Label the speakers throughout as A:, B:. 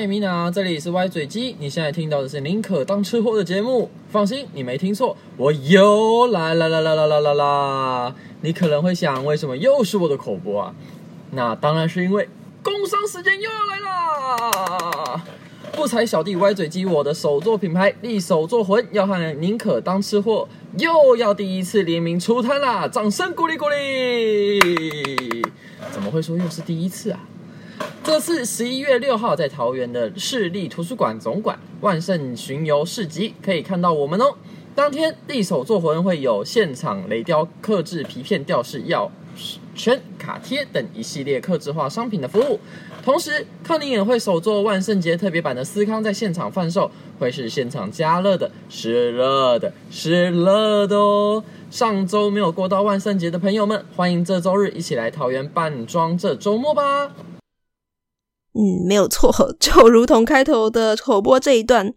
A: 嗨，米娜，这里是歪嘴鸡。你现在听到的是宁可当吃货的节目。放心，你没听错，我又来啦啦啦啦啦啦啦！你可能会想，为什么又是我的口播啊？那当然是因为工商时间又要来啦！不才小弟歪嘴鸡，我的手作品牌利手作魂要和宁可当吃货又要第一次联名出摊啦！掌声鼓励鼓励！怎么会说又是第一次啊？这次十一月六号在桃园的市立图书馆总馆万圣巡游市集可以看到我们哦。当天利手作魂会有现场雷雕、刻制皮片吊饰、药圈、卡贴等一系列客制化商品的服务。同时，康宁也会手做万圣节特别版的思康在现场贩售，会是现场加热的，是热的，是热的哦。上周没有过到万圣节的朋友们，欢迎这周日一起来桃园扮装这周末吧。
B: 嗯，没有错，就如同开头的口播这一段。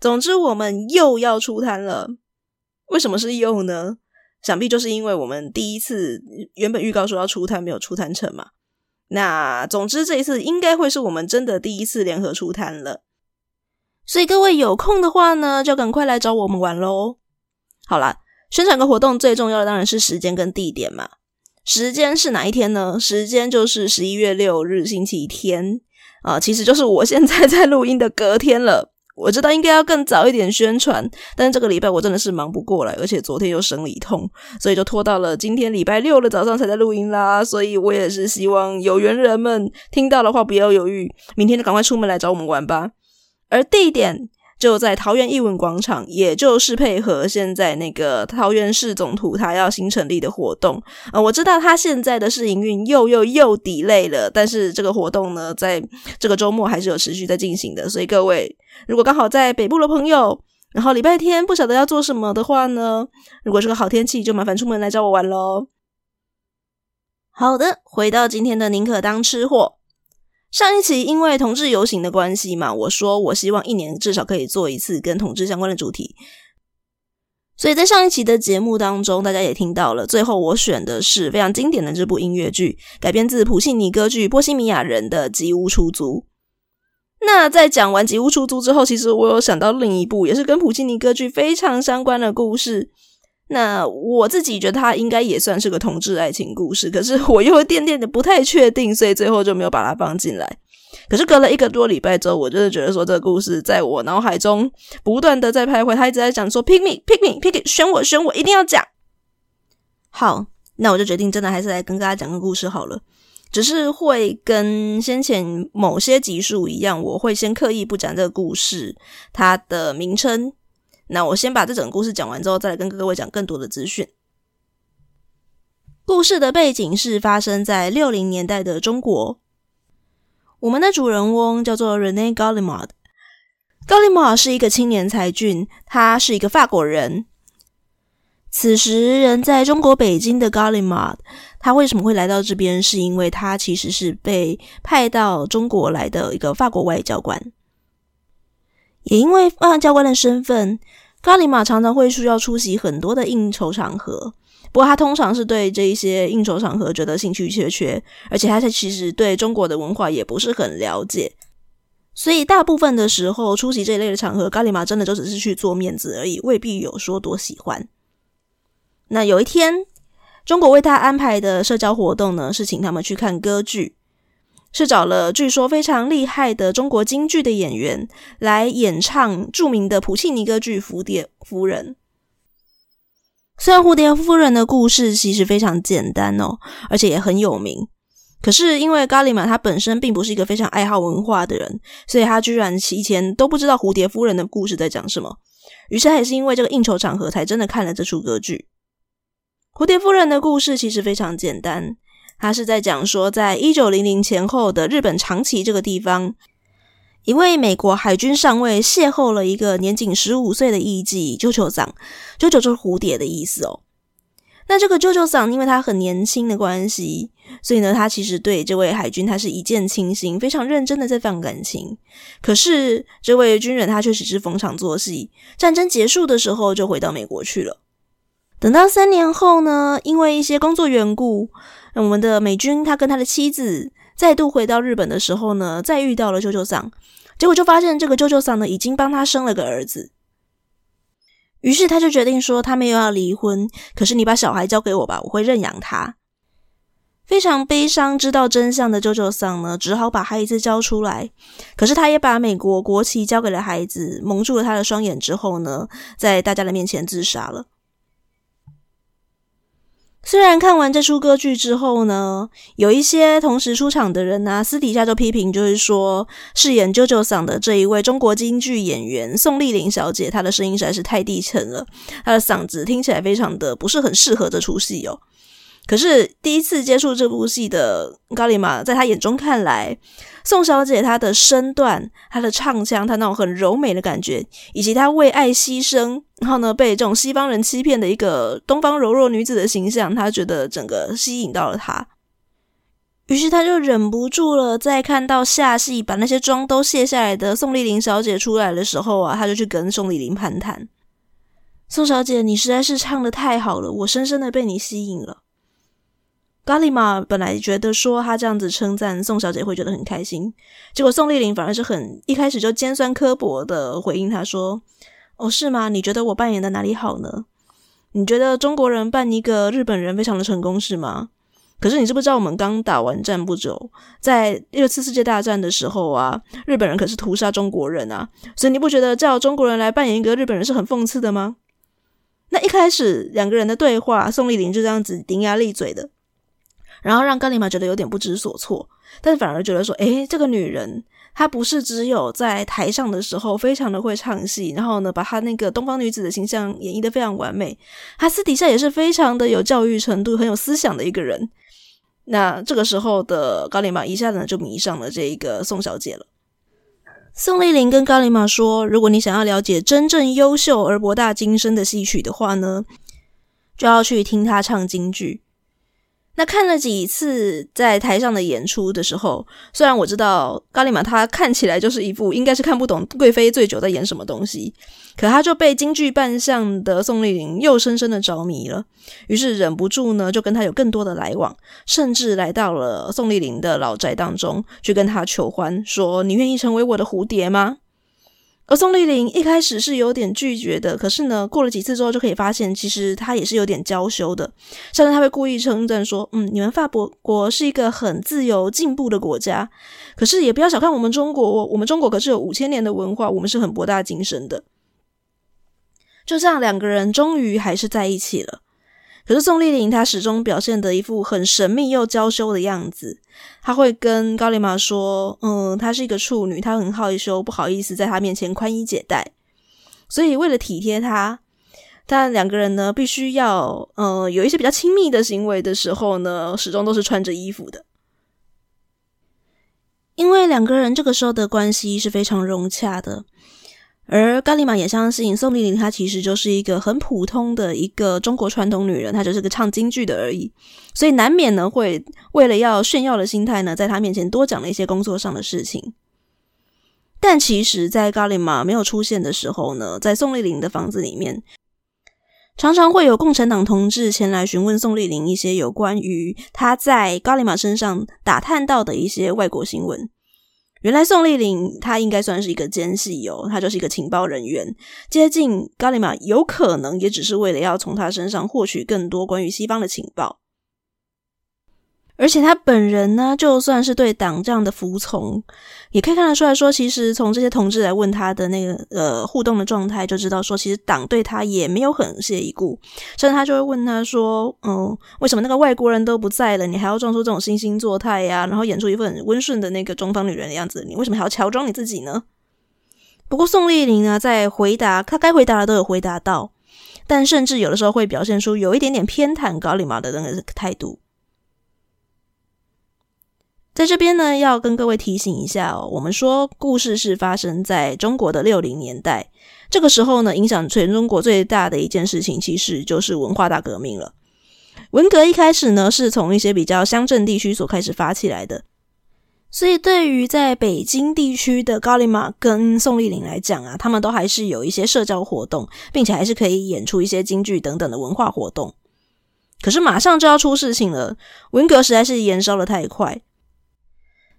B: 总之，我们又要出摊了。为什么是又呢？想必就是因为我们第一次原本预告说要出摊，没有出摊成嘛。那总之这一次应该会是我们真的第一次联合出摊了。所以各位有空的话呢，就赶快来找我们玩喽。好啦，宣传个活动最重要的当然是时间跟地点嘛。时间是哪一天呢？时间就是十一月六日星期天。啊，其实就是我现在 在录音的隔天了。我知道应该要更早一点宣传，但是这个礼拜我真的是忙不过来，而且昨天又生理痛，所以就拖到了今天礼拜六的早上才在录音啦。所以我也是希望有缘人们听到的话不要犹豫，明天就赶快出门来找我们玩吧。而地点。就在桃园艺文广场，也就是配合现在那个桃园市总图他要新成立的活动啊、呃，我知道他现在的试营运又又又底累了，但是这个活动呢，在这个周末还是有持续在进行的，所以各位如果刚好在北部的朋友，然后礼拜天不晓得要做什么的话呢，如果是个好天气，就麻烦出门来找我玩喽。好的，回到今天的宁可当吃货。上一期因为同志游行的关系嘛，我说我希望一年至少可以做一次跟同志相关的主题，所以在上一期的节目当中，大家也听到了，最后我选的是非常经典的这部音乐剧，改编自普契尼歌剧《波西米亚人》的《吉屋出租》。那在讲完《吉屋出租》之后，其实我有想到另一部也是跟普契尼歌剧非常相关的故事。那我自己觉得它应该也算是个同志爱情故事，可是我又有点点的不太确定，所以最后就没有把它放进来。可是隔了一个多礼拜之后，我就是觉得说这个故事在我脑海中不断的在徘徊，他一直在讲说 pick me pick me pick it，选我选我，一定要讲。好，那我就决定真的还是来跟大家讲个故事好了，只是会跟先前某些集数一样，我会先刻意不讲这个故事它的名称。那我先把这整个故事讲完之后，再来跟各位讲更多的资讯。故事的背景是发生在六零年代的中国。我们的主人翁叫做 René Gallimard。Gallimard 是一个青年才俊，他是一个法国人。此时人在中国北京的 Gallimard，他为什么会来到这边？是因为他其实是被派到中国来的一个法国外交官。也因为外交官的身份，咖里马常常会需要出席很多的应酬场合。不过他通常是对这一些应酬场合觉得兴趣缺缺，而且他其实对中国的文化也不是很了解。所以大部分的时候出席这一类的场合，咖里马真的就只是去做面子而已，未必有说多喜欢。那有一天，中国为他安排的社交活动呢，是请他们去看歌剧。是找了据说非常厉害的中国京剧的演员来演唱著名的普契尼歌剧《蝴蝶夫人》。虽然蝴蝶夫人的故事其实非常简单哦，而且也很有名，可是因为咖喱玛他本身并不是一个非常爱好文化的人，所以他居然以前都不知道蝴蝶夫人的故事在讲什么。于是他也是因为这个应酬场合，才真的看了这出歌剧。蝴蝶夫人的故事其实非常简单，他是在讲说，在一九零零前后的日本长崎这个地方。一位美国海军上尉邂逅了一个年仅十五岁的艺妓啾啾桑，啾啾就是蝴蝶的意思哦。那这个啾啾桑因为他很年轻的关系，所以呢，他其实对这位海军他是一见倾心，非常认真的在放感情。可是这位军人他却只是逢场作戏，战争结束的时候就回到美国去了。等到三年后呢，因为一些工作缘故，我们的美军他跟他的妻子。再度回到日本的时候呢，再遇到了啾啾桑，结果就发现这个啾啾桑呢已经帮他生了个儿子，于是他就决定说他没有要离婚，可是你把小孩交给我吧，我会认养他。非常悲伤，知道真相的啾啾桑呢，只好把孩子交出来，可是他也把美国国旗交给了孩子，蒙住了他的双眼之后呢，在大家的面前自杀了。虽然看完这出歌剧之后呢，有一些同时出场的人呢、私底下就批评，就是说饰演啾啾嗓的这一位中国京剧演员宋丽玲小姐，她的声音实在是太低沉了，她的嗓子听起来非常的不是很适合这出戏哦。可是第一次接触这部戏的咖喱玛，在他眼中看来，宋小姐她的身段、她的唱腔、她那种很柔美的感觉，以及她为爱牺牲，然后呢被这种西方人欺骗的一个东方柔弱女子的形象，他觉得整个吸引到了他。于是他就忍不住了，在看到下戏把那些妆都卸下来的宋丽玲小姐出来的时候啊，他就去跟宋丽玲攀谈：“宋小姐，你实在是唱的太好了，我深深的被你吸引了。”咖喱玛本来觉得说他这样子称赞宋小姐会觉得很开心，结果宋丽玲反而是很一开始就尖酸刻薄的回应他说：“哦，是吗？你觉得我扮演的哪里好呢？你觉得中国人扮一个日本人非常的成功是吗？可是你知不知道我们刚打完战不久，在第二次世界大战的时候啊，日本人可是屠杀中国人啊，所以你不觉得叫中国人来扮演一个日本人是很讽刺的吗？那一开始两个人的对话，宋丽玲就这样子伶牙俐嘴的。”然后让咖喱玛觉得有点不知所措，但是反而觉得说，诶，这个女人她不是只有在台上的时候非常的会唱戏，然后呢，把她那个东方女子的形象演绎的非常完美，她私底下也是非常的有教育程度、很有思想的一个人。那这个时候的咖喱玛一下子就迷上了这一个宋小姐了。宋丽玲跟咖喱玛说，如果你想要了解真正优秀而博大精深的戏曲的话呢，就要去听她唱京剧。那看了几次在台上的演出的时候，虽然我知道咖喱玛他看起来就是一副应该是看不懂贵妃醉酒在演什么东西，可他就被京剧扮相的宋丽玲又深深的着迷了，于是忍不住呢就跟他有更多的来往，甚至来到了宋丽玲的老宅当中去跟他求欢，说你愿意成为我的蝴蝶吗？而宋丽玲一开始是有点拒绝的，可是呢，过了几次之后就可以发现，其实她也是有点娇羞的。甚至她会故意称赞说：“嗯，你们法国国是一个很自由进步的国家，可是也不要小看我们中国，我们中国可是有五千年的文化，我们是很博大精深的。”就这样，两个人终于还是在一起了。可是宋丽玲她始终表现得一副很神秘又娇羞的样子，她会跟高丽玛说：“嗯，她是一个处女，她很害羞，不好意思在她面前宽衣解带。”所以为了体贴她，但两个人呢必须要嗯有一些比较亲密的行为的时候呢，始终都是穿着衣服的，因为两个人这个时候的关系是非常融洽的。而咖喱玛也相信宋丽玲，她其实就是一个很普通的一个中国传统女人，她就是个唱京剧的而已，所以难免呢会为了要炫耀的心态呢，在她面前多讲了一些工作上的事情。但其实，在咖喱玛没有出现的时候呢，在宋丽玲的房子里面，常常会有共产党同志前来询问宋丽玲一些有关于她在咖喱玛身上打探到的一些外国新闻。原来宋丽玲她应该算是一个奸细哦，她就是一个情报人员，接近咖喱玛有可能也只是为了要从她身上获取更多关于西方的情报。而且他本人呢，就算是对党这样的服从，也可以看得出来说，其实从这些同志来问他的那个呃互动的状态，就知道说，其实党对他也没有很屑一顾，甚至他就会问他说：“嗯，为什么那个外国人都不在了，你还要装出这种惺惺作态呀？然后演出一副很温顺的那个中方女人的样子，你为什么还要乔装你自己呢？”不过宋丽玲呢，在回答他该回答的都有回答到，但甚至有的时候会表现出有一点点偏袒高丽毛的那个态度。在这边呢，要跟各位提醒一下哦，我们说故事是发生在中国的六零年代，这个时候呢，影响全中国最大的一件事情，其实就是文化大革命了。文革一开始呢，是从一些比较乡镇地区所开始发起来的，所以对于在北京地区的高丽玛跟宋丽玲来讲啊，他们都还是有一些社交活动，并且还是可以演出一些京剧等等的文化活动。可是马上就要出事情了，文革实在是延烧的太快。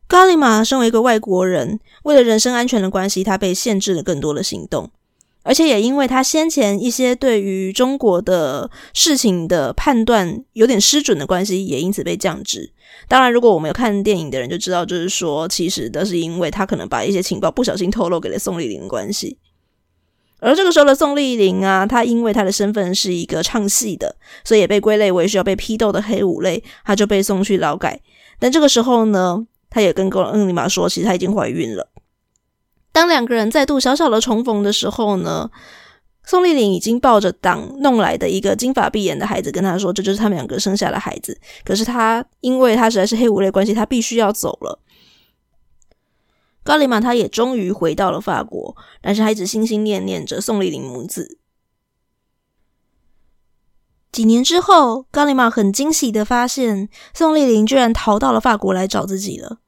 B: 高丽玛身为一个外国人，为了人身安全的关系，他被限制了更多的行动，而且也因为他先前一些对于中国的事情的判断有点失准的关系，也因此被降职。当然，如果我们有看电影的人就知道，就是说，其实都是因为他可能把一些情报不小心透露给了宋丽龄的关系。而这个时候的宋丽龄啊，她因为她的身份是一个唱戏的，所以也被归类为需要被批斗的黑五类，她就被送去劳改。但这个时候呢，他也跟高丽玛说，其实她已经怀孕了。当两个人再度小小的重逢的时候呢，宋丽玲已经抱着党弄来的一个金发碧眼的孩子，跟他说：“这就是他们两个生下的孩子。”可是他因为他实在是黑五类关系，他必须要走了。高丽玛他也终于回到了法国，但是还一直心心念念着宋丽玲母子。几年之后，高丽玛很惊喜的发现，宋丽玲居然逃到了法国来找自己了。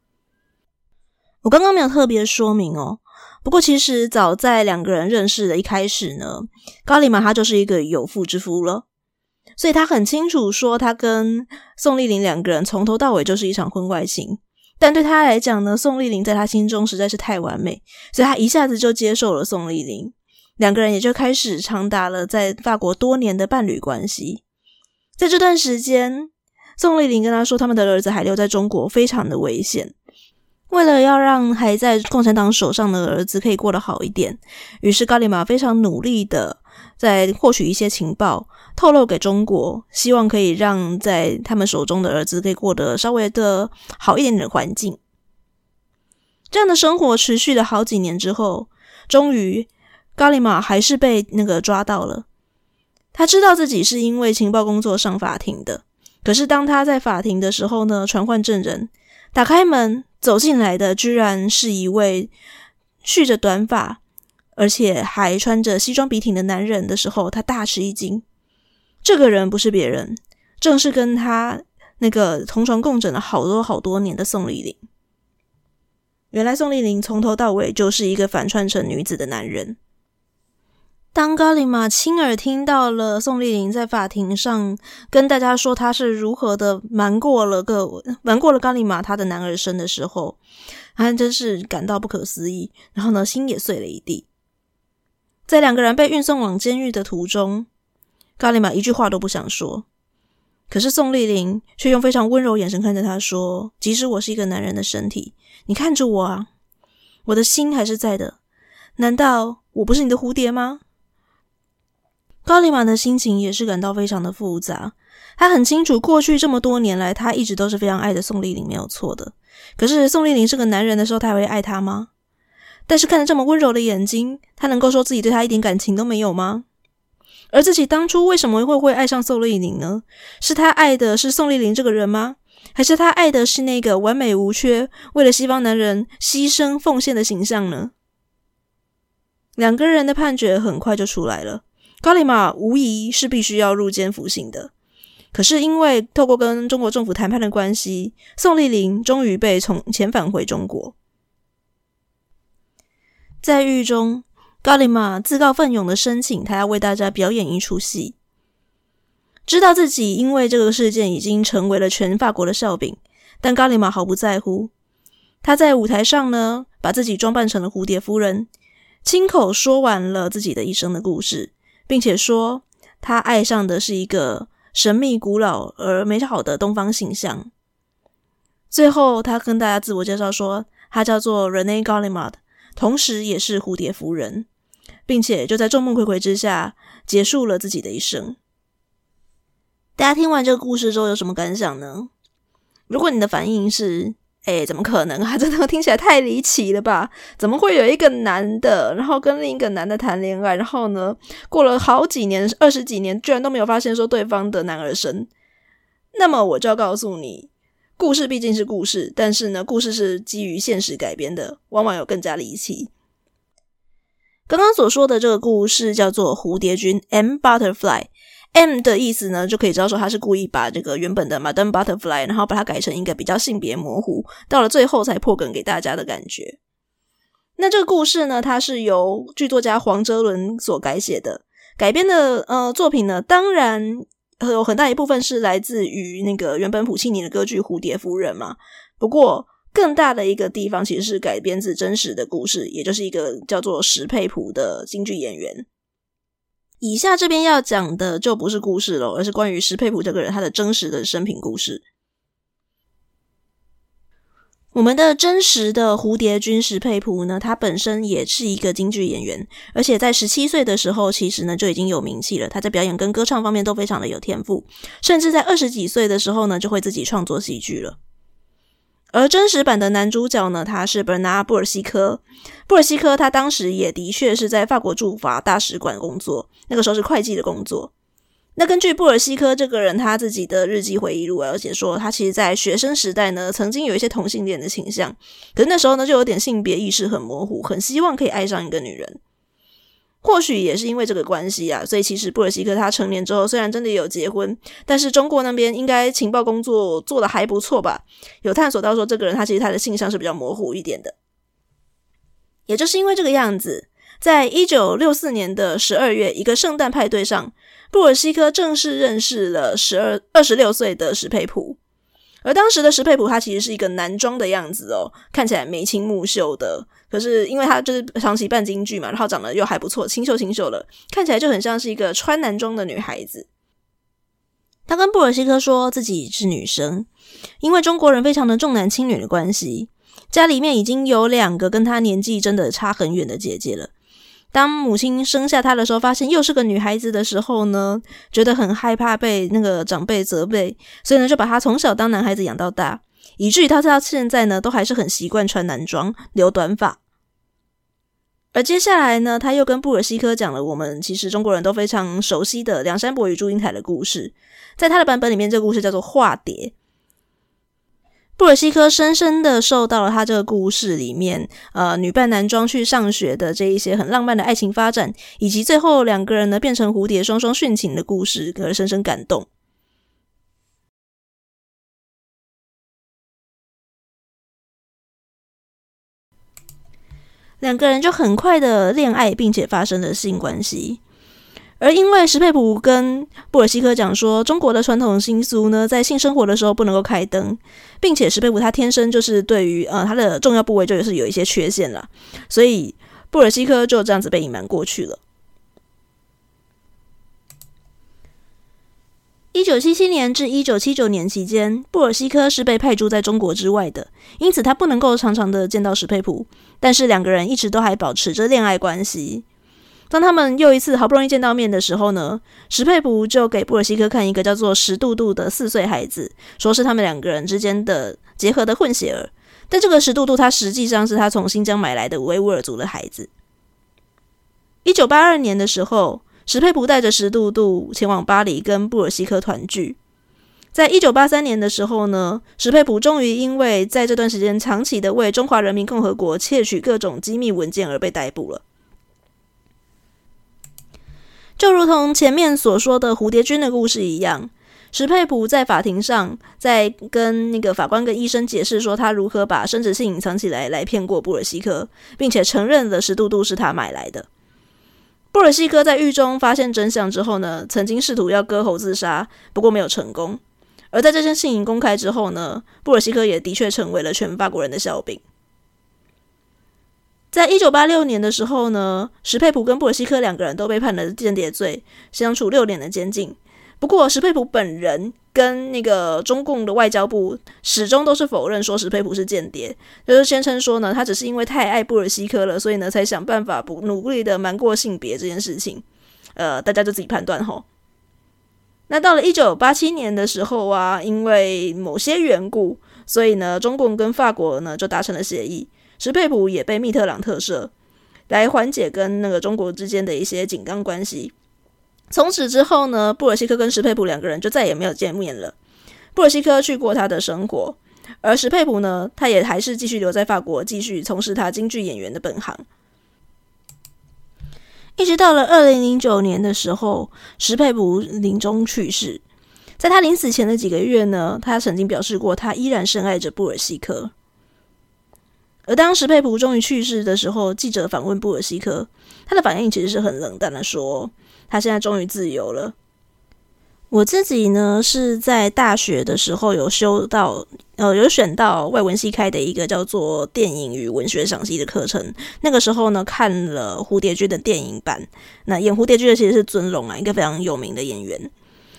B: 我刚刚没有特别说明哦，不过其实早在两个人认识的一开始呢，高丽玛他就是一个有妇之夫了，所以他很清楚说，他跟宋丽玲两个人从头到尾就是一场婚外情。但对他来讲呢，宋丽玲在他心中实在是太完美，所以他一下子就接受了宋丽玲。两个人也就开始长达了在法国多年的伴侣关系。在这段时间，宋丽玲跟他说，他们的儿子还留在中国，非常的危险。为了要让还在共产党手上的儿子可以过得好一点，于是高丽玛非常努力的在获取一些情报，透露给中国，希望可以让在他们手中的儿子可以过得稍微的好一点点的环境。这样的生活持续了好几年之后，终于。高丽玛还是被那个抓到了。他知道自己是因为情报工作上法庭的，可是当他在法庭的时候呢，传唤证人，打开门走进来的居然是一位蓄着短发，而且还穿着西装笔挺的男人的时候，他大吃一惊。这个人不是别人，正是跟他那个同床共枕了好多好多年的宋丽玲。原来宋丽玲从头到尾就是一个反串成女子的男人。当高丽玛亲耳听到了宋丽玲在法庭上跟大家说她是如何的瞒过了个瞒过了高丽玛她的男儿身的时候，她真是感到不可思议，然后呢，心也碎了一地。在两个人被运送往监狱的途中，高丽玛一句话都不想说，可是宋丽玲却用非常温柔眼神看着他说：“即使我是一个男人的身体，你看着我啊，我的心还是在的。难道我不是你的蝴蝶吗？”高丽玛的心情也是感到非常的复杂。他很清楚，过去这么多年来，他一直都是非常爱的宋丽玲，没有错的。可是宋丽玲是个男人的时候，他还会爱她吗？但是看着这么温柔的眼睛，他能够说自己对她一点感情都没有吗？而自己当初为什么会会爱上宋丽玲呢？是他爱的是宋丽玲这个人吗？还是他爱的是那个完美无缺、为了西方男人牺牲奉献的形象呢？两个人的判决很快就出来了。高丽玛无疑是必须要入监服刑的，可是因为透过跟中国政府谈判的关系，宋丽龄终于被从遣返回中国。在狱中，高丽玛自告奋勇的申请，他要为大家表演一出戏。知道自己因为这个事件已经成为了全法国的笑柄，但高丽玛毫不在乎。他在舞台上呢，把自己装扮成了蝴蝶夫人，亲口说完了自己的一生的故事。并且说，他爱上的是一个神秘、古老而美好的东方形象。最后，他跟大家自我介绍说，他叫做 Rene Gallimard，同时也是蝴蝶夫人，并且就在众目睽睽之下结束了自己的一生。大家听完这个故事之后有什么感想呢？如果你的反应是，哎，怎么可能啊？真的听起来太离奇了吧？怎么会有一个男的，然后跟另一个男的谈恋爱，然后呢，过了好几年，二十几年，居然都没有发现说对方的男儿身？那么我就要告诉你，故事毕竟是故事，但是呢，故事是基于现实改编的，往往有更加离奇。刚刚所说的这个故事叫做《蝴蝶君》（M Butterfly）。M 的意思呢，就可以知道说他是故意把这个原本的 Madame Butterfly，然后把它改成一个比较性别模糊，到了最后才破梗给大家的感觉。那这个故事呢，它是由剧作家黄哲伦所改写的，改编的呃作品呢，当然有很大一部分是来自于那个原本普契尼的歌剧《蝴蝶夫人》嘛。不过更大的一个地方其实是改编自真实的故事，也就是一个叫做石佩普的京剧演员。以下这边要讲的就不是故事了，而是关于石佩普这个人他的真实的生平故事。我们的真实的蝴蝶君石佩普呢，他本身也是一个京剧演员，而且在十七岁的时候，其实呢就已经有名气了。他在表演跟歌唱方面都非常的有天赋，甚至在二十几岁的时候呢，就会自己创作戏剧了。而真实版的男主角呢，他是伯纳·布尔西科。布尔西科他当时也的确是在法国驻法大使馆工作，那个时候是会计的工作。那根据布尔西科这个人他自己的日记回忆录，而且说他其实在学生时代呢，曾经有一些同性恋的倾向，可是那时候呢，就有点性别意识很模糊，很希望可以爱上一个女人。或许也是因为这个关系啊，所以其实布尔西科他成年之后，虽然真的有结婚，但是中国那边应该情报工作做得还不错吧？有探索到说这个人他其实他的性向是比较模糊一点的。也就是因为这个样子，在一九六四年的十二月一个圣诞派对上，布尔西科正式认识了十二二十六岁的石佩普。而当时的石佩普他其实是一个男装的样子哦，看起来眉清目秀的。可是因为他就是长期扮京剧嘛，然后长得又还不错，清秀清秀的，看起来就很像是一个穿男装的女孩子。他跟布尔西科说自己是女生，因为中国人非常的重男轻女的关系，家里面已经有两个跟他年纪真的差很远的姐姐了。当母亲生下他的时候，发现又是个女孩子的时候呢，觉得很害怕被那个长辈责备，所以呢就把他从小当男孩子养到大。以至于他到现在呢，都还是很习惯穿男装、留短发。而接下来呢，他又跟布尔西科讲了我们其实中国人都非常熟悉的梁山伯与祝英台的故事。在他的版本里面，这个故事叫做《化蝶》。布尔西科深深的受到了他这个故事里面，呃，女扮男装去上学的这一些很浪漫的爱情发展，以及最后两个人呢变成蝴蝶双双殉情的故事，而深深感动。两个人就很快的恋爱，并且发生了性关系。而因为史佩普跟布尔西科讲说，中国的传统习俗呢，在性生活的时候不能够开灯，并且史佩普他天生就是对于呃他的重要部位就是有一些缺陷了，所以布尔西科就这样子被隐瞒过去了。一九七七年至一九七九年期间，布尔西科是被派驻在中国之外的，因此他不能够常常的见到史佩普。但是两个人一直都还保持着恋爱关系。当他们又一次好不容易见到面的时候呢，史佩普就给布尔西科看一个叫做石杜杜的四岁孩子，说是他们两个人之间的结合的混血儿。但这个石杜杜他实际上是他从新疆买来的维吾尔族的孩子。一九八二年的时候。史佩普带着石杜杜前往巴黎跟布尔西科团聚。在一九八三年的时候呢，史佩普终于因为在这段时间长期的为中华人民共和国窃取各种机密文件而被逮捕了。就如同前面所说的蝴蝶君的故事一样，史佩普在法庭上在跟那个法官跟医生解释说他如何把生殖器隐藏起来来骗过布尔西科，并且承认了石杜杜是他买来的。布尔西科在狱中发现真相之后呢，曾经试图要割喉自杀，不过没有成功。而在这件事情公开之后呢，布尔西科也的确成为了全法国人的笑柄。在一九八六年的时候呢，史佩普跟布尔西科两个人都被判了间谍罪，相处六年的监禁。不过石佩普本人跟那个中共的外交部始终都是否认说石佩普是间谍，就是宣称说呢，他只是因为太爱布尔西科了，所以呢才想办法不努力的瞒过性别这件事情。呃，大家就自己判断吼。那到了一九八七年的时候啊，因为某些缘故，所以呢，中共跟法国呢就达成了协议，石佩普也被密特朗特赦，来缓解跟那个中国之间的一些紧张关系。从此之后呢，布尔西科跟石佩普两个人就再也没有见面了。布尔西科去过他的生活，而石佩普呢，他也还是继续留在法国，继续从事他京剧演员的本行。一直到了二零零九年的时候，石佩普临终去世。在他临死前的几个月呢，他曾经表示过，他依然深爱着布尔西科。而当石佩普终于去世的时候，记者访问布尔西科，他的反应其实是很冷淡的，说。他现在终于自由了。我自己呢，是在大学的时候有修到，呃，有选到外文系开的一个叫做电影与文学赏析的课程。那个时候呢，看了蝴蝶君的电影版。那演蝴蝶君的其实是尊龙啊，一个非常有名的演员。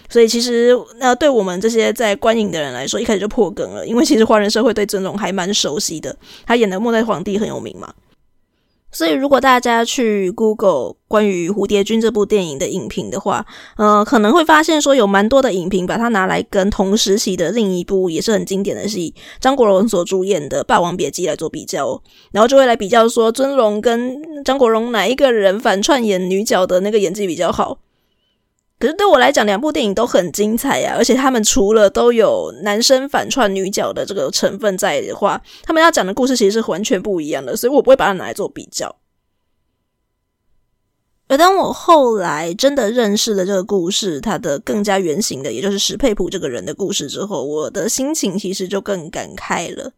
B: 所以其实，那对我们这些在观影的人来说，一开始就破梗了，因为其实华人社会对尊龙还蛮熟悉的。他演的末代皇帝很有名嘛。所以，如果大家去 Google 关于《蝴蝶君》这部电影的影评的话，呃，可能会发现说有蛮多的影评把它拿来跟同时期的另一部也是很经典的戏张国荣所主演的《霸王别姬》来做比较，然后就会来比较说尊龙跟张国荣哪一个人反串演女角的那个演技比较好。可是对我来讲，两部电影都很精彩呀，而且他们除了都有男生反串女角的这个成分在的话，他们要讲的故事其实是完全不一样的，所以我不会把它拿来做比较。而当我后来真的认识了这个故事，它的更加原型的，也就是石佩普这个人的故事之后，我的心情其实就更感慨了。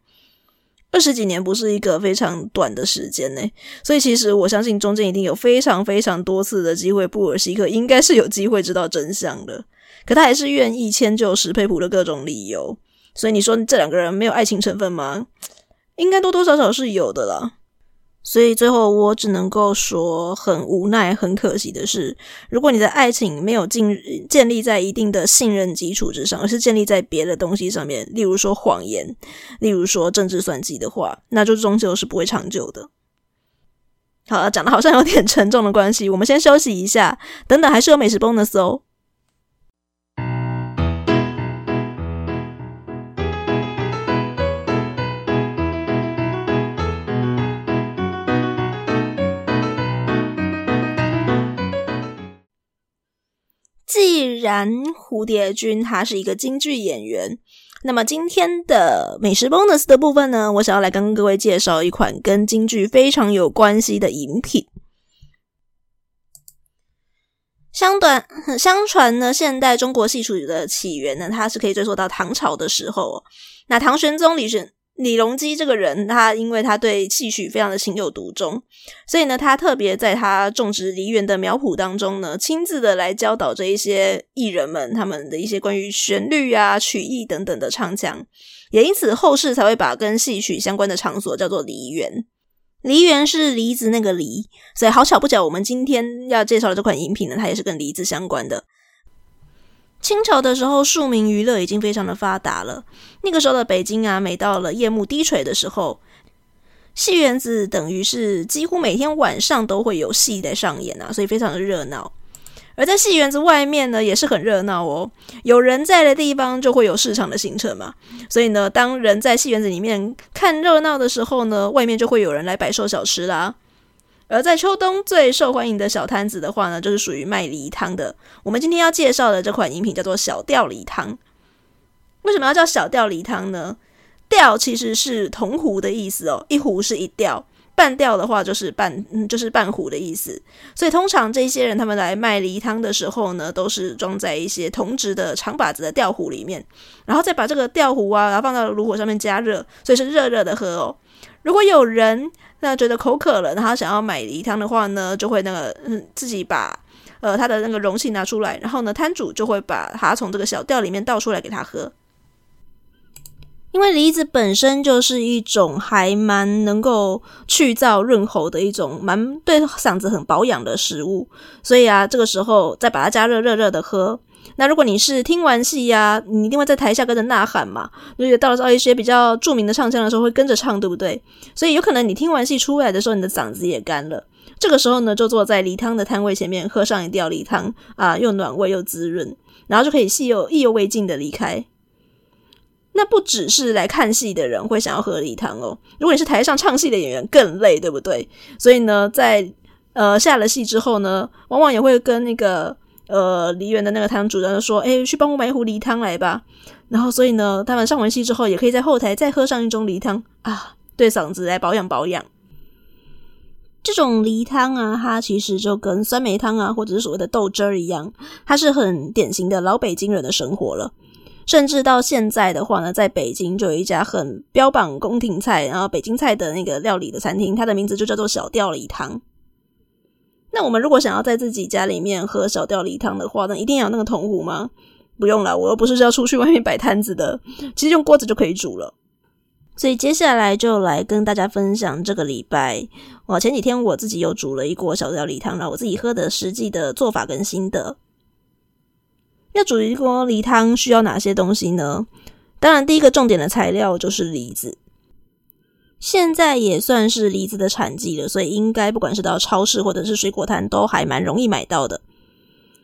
B: 二十几年不是一个非常短的时间呢，所以其实我相信中间一定有非常非常多次的机会，布尔西克应该是有机会知道真相的，可他还是愿意迁就石佩普的各种理由。所以你说这两个人没有爱情成分吗？应该多多少少是有的啦。所以最后我只能够说，很无奈、很可惜的是，如果你的爱情没有建建立在一定的信任基础之上，而是建立在别的东西上面，例如说谎言，例如说政治算计的话，那就终究是不会长久的。好了，讲的好像有点 沉重的关系，我们先休息一下，等等还是有美食 bonus 哦。然蝴蝶君他是一个京剧演员，那么今天的美食 bonus 的部分呢，我想要来跟各位介绍一款跟京剧非常有关系的饮品。相短相传呢，现代中国戏曲的起源呢，它是可以追溯到唐朝的时候。那唐玄宗李玄。李隆基这个人，他因为他对戏曲非常的情有独钟，所以呢，他特别在他种植梨园的苗圃当中呢，亲自的来教导这一些艺人们他们的一些关于旋律啊、曲艺等等的唱腔，也因此后世才会把跟戏曲相关的场所叫做梨园。梨园是梨子那个梨，所以好巧不巧，我们今天要介绍的这款饮品呢，它也是跟梨子相关的。清朝的时候，庶民娱乐已经非常的发达了。那个时候的北京啊，每到了夜幕低垂的时候，戏园子等于是几乎每天晚上都会有戏在上演啊，所以非常的热闹。而在戏园子外面呢，也是很热闹哦。有人在的地方，就会有市场的形成嘛。所以呢，当人在戏园子里面看热闹的时候呢，外面就会有人来摆售小吃啦。而在秋冬最受欢迎的小摊子的话呢，就是属于卖梨汤的。我们今天要介绍的这款饮品叫做小吊梨汤。为什么要叫小吊梨汤呢？吊其实是铜壶的意思哦，一壶是一吊，半吊的话就是半，就是半壶的意思。所以通常这些人他们来卖梨汤的时候呢，都是装在一些铜质的长把子的吊壶里面，然后再把这个吊壶啊，然后放到炉火上面加热，所以是热热的喝哦。如果有人那觉得口渴了，然后想要买梨汤的话呢，就会那个嗯自己把呃他的那个容器拿出来，然后呢摊主就会把它从这个小吊里面倒出来给他喝。因为梨子本身就是一种还蛮能够去燥润喉的一种蛮对嗓子很保养的食物，所以啊这个时候再把它加热热热的喝，那如果你是听完戏呀、你一定会在台下跟着呐喊嘛，所以到了一些比较著名的唱腔的时候会跟着唱，对不对？所以有可能你听完戏出来的时候，你的嗓子也干了。这个时候呢，就坐在梨汤的摊位前面，喝上一吊梨汤啊，又暖胃又滋润，然后就可以戏又意犹未尽的离开。那不只是来看戏的人会想要喝梨汤哦，如果你是台上唱戏的演员，更累，对不对？所以呢，在呃下了戏之后呢，往往也会跟那个呃梨园的那个堂主任说：“哎，去帮我买一壶梨汤来吧。”然后，所以呢，他们上完戏之后，也可以在后台再喝上一盅梨汤啊，对嗓子来保养保养。这种梨汤啊，它其实就跟酸梅汤啊，或者是所谓的豆汁儿一样，它是很典型的老北京人的生活了。甚至到现在的话呢，在北京就有一家很标榜宫廷菜，然后北京菜的那个料理的餐厅，它的名字就叫做小吊梨汤。那我们如果想要在自己家里面喝小吊梨汤的话，那一定要有那个铜壶吗？不用了，我又不是要出去外面摆摊子的，其实用锅子就可以煮了。所以接下来就来跟大家分享这个礼拜，我前几天我自己又煮了一锅小吊梨汤，然后我自己喝的实际的做法跟心得。要煮一锅梨汤需要哪些东西呢？当然，第一个重点的材料就是梨子。现在也算是梨子的产季了，所以应该不管是到超市或者是水果摊，都还蛮容易买到的。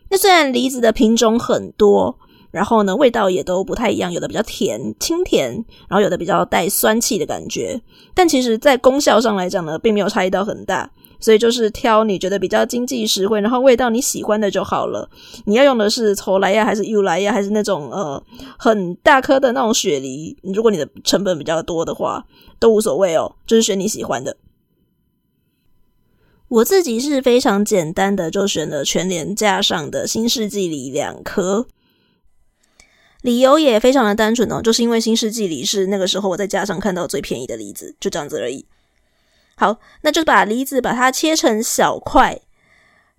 B: 那虽然梨子的品种很多，然后呢，味道也都不太一样，有的比较甜，清甜，然后有的比较带酸气的感觉，但其实在功效上来讲呢，并没有差异到很大。所以就是挑你觉得比较经济实惠，然后味道你喜欢的就好了。你要用的是粗梨呀，还是幼梨呀，还是那种呃很大颗的那种雪梨？如果你的成本比较多的话，都无所谓哦，就是选你喜欢的。我自己是非常简单的，就选了全联架上的新世纪梨两颗，理由也非常的单纯哦，就是因为新世纪梨是那个时候我在架上看到最便宜的梨子，就这样子而已。好，那就把梨子把它切成小块。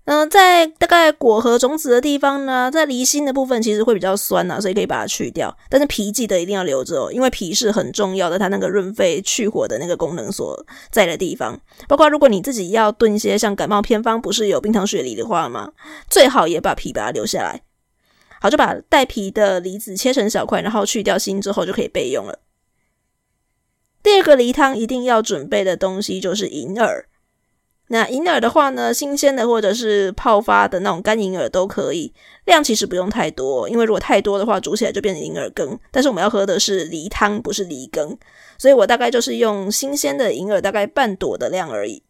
B: 嗯、在大概果核种子的地方呢，在梨心的部分其实会比较酸呐、啊，所以可以把它去掉。但是皮记得一定要留着哦，因为皮是很重要的，它那个润肺去火的那个功能所在的地方。包括如果你自己要炖一些像感冒偏方，不是有冰糖雪梨的话吗？最好也把皮把它留下来。好，就把带皮的梨子切成小块，然后去掉心之后就可以备用了。第二个梨汤一定要准备的东西就是银耳。那银耳的话呢，新鲜的或者是泡发的那种干银耳都可以，量其实不用太多，因为如果太多的话，煮起来就变成银耳羹。但是我们要喝的是梨汤，不是梨羹，所以我大概就是用新鲜的银耳，大概半朵的量而已。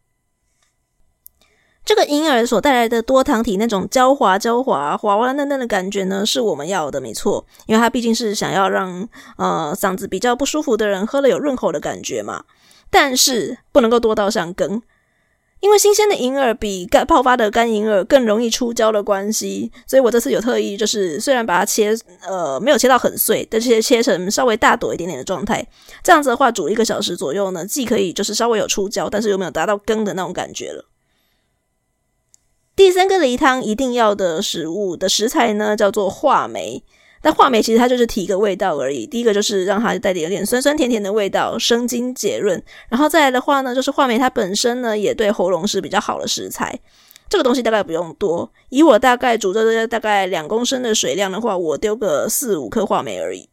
B: 这个银耳所带来的多糖体那种焦滑、焦滑、滑滑嫩嫩的感觉呢，是我们要的，没错。因为它毕竟是想要让呃嗓子比较不舒服的人喝了有润喉的感觉嘛。但是不能够多到像羹，因为新鲜的银耳比干泡发的干银耳更容易出焦的关系，所以我这次有特意就是虽然把它切呃没有切到很碎，但是切成稍微大朵一点点的状态。这样子的话，煮一个小时左右呢，既可以就是稍微有出焦，但是又没有达到羹的那种感觉了。第三个梨汤一定要的食物的食材呢，叫做话梅。但话梅其实它就是提个味道而已。第一个就是让它带点有点酸酸甜甜的味道，生津解润。然后再来的话呢，就是话梅它本身呢也对喉咙是比较好的食材。这个东西大概不用多，以我大概煮这大概两公升的水量的话，我丢个四五颗话梅而已。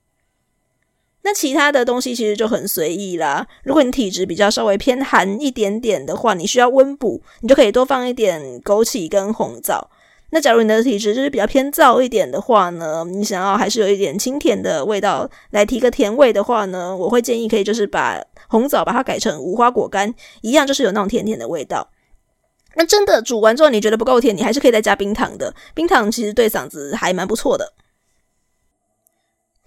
B: 那其他的东西其实就很随意啦。如果你体质比较稍微偏寒一点点的话，你需要温补，你就可以多放一点枸杞跟红枣。那假如你的体质就是比较偏燥一点的话呢，你想要还是有一点清甜的味道来提个甜味的话呢，我会建议可以就是把红枣把它改成无花果干，一样就是有那种甜甜的味道。那真的煮完之后你觉得不够甜，你还是可以再加冰糖的。冰糖其实对嗓子还蛮不错的。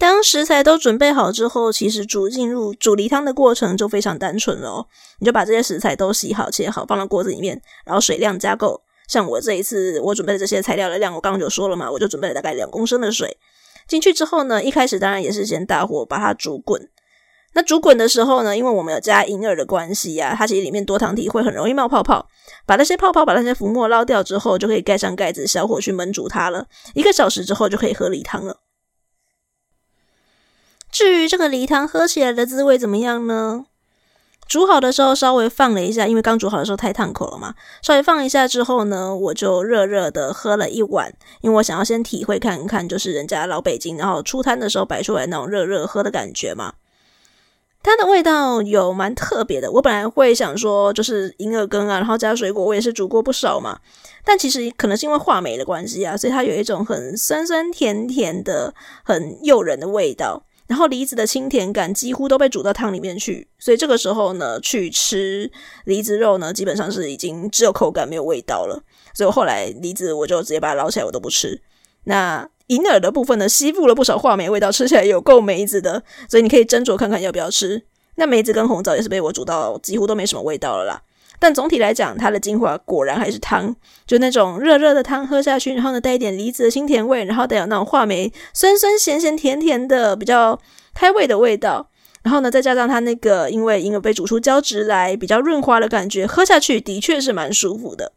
B: 当食材都准备好之后，其实煮进入煮梨汤的过程就非常单纯了哦。你就把这些食材都洗好、切好，放到锅子里面，然后水量加够。像我这一次我准备的这些材料的量，我刚刚就说了嘛，我就准备了大概两公升的水进去之后呢，一开始当然也是先大火把它煮滚。那煮滚的时候呢，因为我们有加银耳的关系呀、啊，它其实里面多糖体会很容易冒泡泡。把那些泡泡、把那些浮沫捞掉之后，就可以盖上盖子，小火去焖煮它了。一个小时之后就可以喝梨汤了。至于这个梨汤喝起来的滋味怎么样呢？煮好的时候稍微放了一下，因为刚煮好的时候太烫口了嘛。稍微放一下之后呢，我就热热的喝了一碗，因为我想要先体会看看，就是人家老北京，然后出摊的时候摆出来那种热热喝的感觉嘛。它的味道有蛮特别的，我本来会想说就是银耳羹啊，然后加水果，我也是煮过不少嘛。但其实可能是因为话梅的关系啊，所以它有一种很酸酸甜甜的、很诱人的味道。然后梨子的清甜感几乎都被煮到汤里面去，所以这个时候呢，去吃梨子肉呢，基本上是已经只有口感没有味道了。所以后来梨子我就直接把它捞起来，我都不吃。那银耳的部分呢，吸附了不少话梅味道，吃起来有够梅子的，所以你可以斟酌看看要不要吃。那梅子跟红枣也是被我煮到几乎都没什么味道了啦。但总体来讲，它的精华果然还是汤，就那种热热的汤喝下去，然后呢带一点梨子的清甜味，然后带有那种话梅酸酸咸咸甜甜的比较开胃的味道，然后呢再加上它那个因为银耳被煮出胶质来比较润滑的感觉，喝下去的确是蛮舒服的。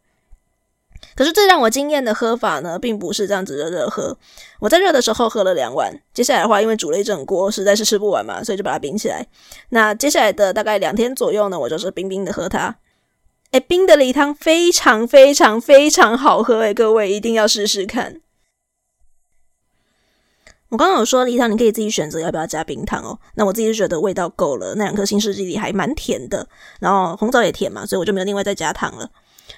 B: 可是最让我惊艳的喝法呢，并不是这样子热热喝，我在热的时候喝了两碗，接下来的话因为煮了一整锅，实在是吃不完嘛，所以就把它冰起来。那接下来的大概两天左右呢，我就是冰冰的喝它。哎，冰的梨汤非常非常非常好喝哎，各位一定要试试看。我刚刚有说梨汤你可以自己选择要不要加冰糖哦，那我自己就觉得味道够了，那两颗新世纪梨还蛮甜的，然后红枣也甜嘛，所以我就没有另外再加糖了。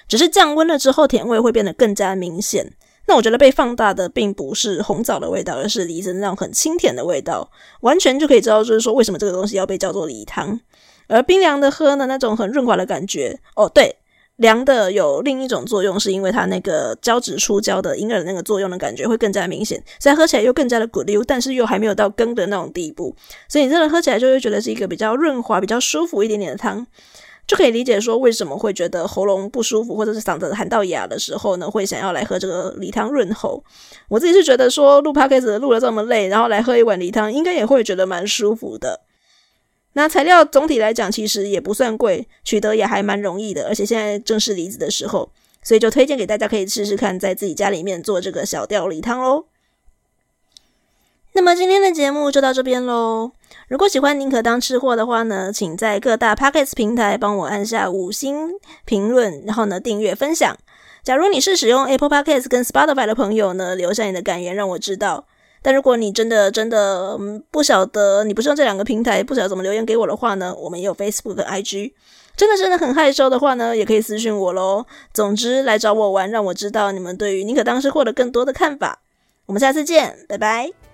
B: 只是降温了之后，甜味会变得更加明显。那我觉得被放大的并不是红枣的味道，而是梨子那种很清甜的味道，完全就可以知道，就是说为什么这个东西要被叫做梨汤。而冰凉的喝呢，那种很润滑的感觉哦，对，凉的有另一种作用，是因为它那个胶质出胶的银耳的那个作用的感觉会更加明显，所以喝起来又更加的咕溜，但是又还没有到羹的那种地步，所以你真的喝起来就会觉得是一个比较润滑、比较舒服一点点的汤，就可以理解说为什么会觉得喉咙不舒服或者是嗓子喊到哑的时候呢，会想要来喝这个梨汤润喉。我自己是觉得说录 podcast 录了这么累，然后来喝一碗梨汤，应该也会觉得蛮舒服的。那材料总体来讲其实也不算贵，取得也还蛮容易的，而且现在正是梨子的时候，所以就推荐给大家可以试试看，在自己家里面做这个小吊梨汤喽。那么今天的节目就到这边喽。如果喜欢宁可当吃货的话呢，请在各大 Podcast 平台帮我按下五星评论，然后呢订阅分享。假如你是使用 Apple Podcast 跟 Spotify 的朋友呢，留下你的感言让我知道。但如果你真的真的不晓得，你不是用这两个平台，不晓得怎么留言给我的话呢，我们也有 Facebook 和 IG。真的真的很害羞的话呢，也可以私信我喽。总之来找我玩，让我知道你们对于宁可当时获得更多的看法。我们下次见，拜拜。